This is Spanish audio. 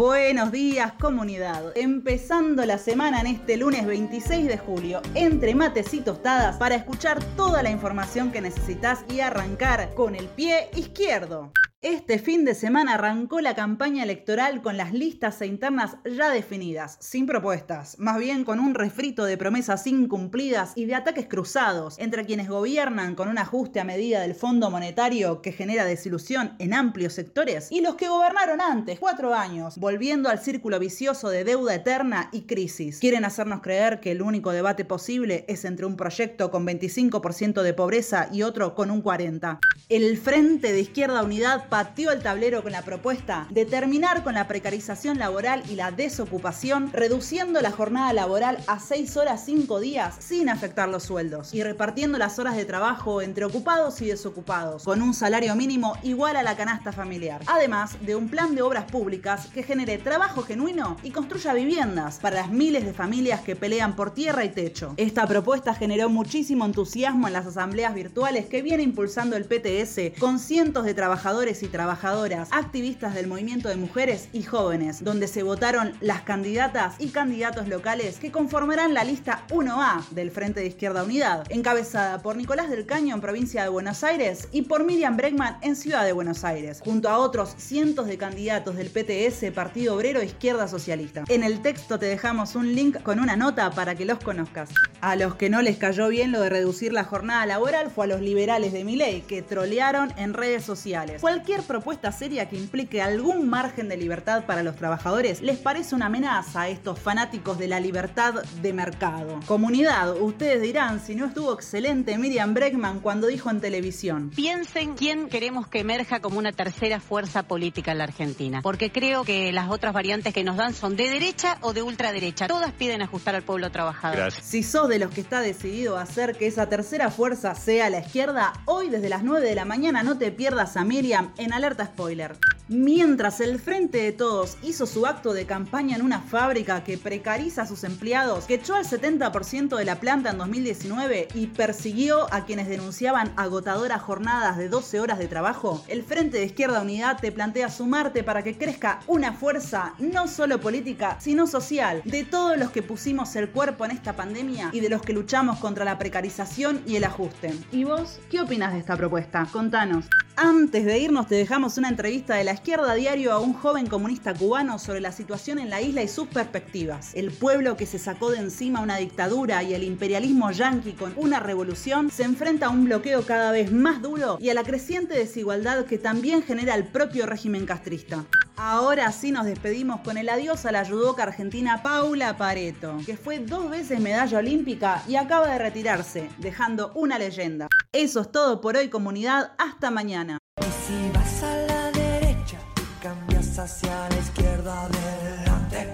Buenos días comunidad. Empezando la semana en este lunes 26 de julio, entre mates y tostadas para escuchar toda la información que necesitas y arrancar con el pie izquierdo. Este fin de semana arrancó la campaña electoral con las listas e internas ya definidas, sin propuestas, más bien con un refrito de promesas incumplidas y de ataques cruzados entre quienes gobiernan con un ajuste a medida del Fondo Monetario que genera desilusión en amplios sectores y los que gobernaron antes, cuatro años, volviendo al círculo vicioso de deuda eterna y crisis. Quieren hacernos creer que el único debate posible es entre un proyecto con 25% de pobreza y otro con un 40%. El Frente de Izquierda Unidad pateó el tablero con la propuesta de terminar con la precarización laboral y la desocupación, reduciendo la jornada laboral a 6 horas 5 días sin afectar los sueldos y repartiendo las horas de trabajo entre ocupados y desocupados, con un salario mínimo igual a la canasta familiar. Además de un plan de obras públicas que genere trabajo genuino y construya viviendas para las miles de familias que pelean por tierra y techo. Esta propuesta generó muchísimo entusiasmo en las asambleas virtuales que viene impulsando el PTS con cientos de trabajadores y trabajadoras, activistas del movimiento de mujeres y jóvenes, donde se votaron las candidatas y candidatos locales que conformarán la lista 1A del Frente de Izquierda Unidad, encabezada por Nicolás del Caño en provincia de Buenos Aires y por Miriam Bregman en Ciudad de Buenos Aires, junto a otros cientos de candidatos del PTS, Partido Obrero Izquierda Socialista. En el texto te dejamos un link con una nota para que los conozcas. A los que no les cayó bien lo de reducir la jornada laboral fue a los liberales de Miley, que trolearon en redes sociales. Cualquier propuesta seria que implique algún margen de libertad para los trabajadores les parece una amenaza a estos fanáticos de la libertad de mercado. Comunidad, ustedes dirán si no estuvo excelente Miriam Bregman cuando dijo en televisión. Piensen quién queremos que emerja como una tercera fuerza política en la Argentina, porque creo que las otras variantes que nos dan son de derecha o de ultraderecha. Todas piden ajustar al pueblo trabajador. Si sos de los que está decidido a hacer que esa tercera fuerza sea la izquierda, hoy desde las 9 de la mañana no te pierdas a Miriam en alerta spoiler. Mientras el Frente de Todos hizo su acto de campaña en una fábrica que precariza a sus empleados, que echó al 70% de la planta en 2019 y persiguió a quienes denunciaban agotadoras jornadas de 12 horas de trabajo, el Frente de Izquierda Unidad te plantea sumarte para que crezca una fuerza no solo política, sino social, de todos los que pusimos el cuerpo en esta pandemia y de los que luchamos contra la precarización y el ajuste. ¿Y vos qué opinas de esta propuesta? Contanos. Antes de irnos te dejamos una entrevista de la izquierda diario a un joven comunista cubano sobre la situación en la isla y sus perspectivas. El pueblo que se sacó de encima una dictadura y el imperialismo yanqui con una revolución se enfrenta a un bloqueo cada vez más duro y a la creciente desigualdad que también genera el propio régimen castrista. Ahora sí nos despedimos con el adiós a la judoka argentina Paula Pareto, que fue dos veces medalla olímpica y acaba de retirarse, dejando una leyenda. Eso es todo por hoy comunidad, hasta mañana cambias hacia la izquierda adelante.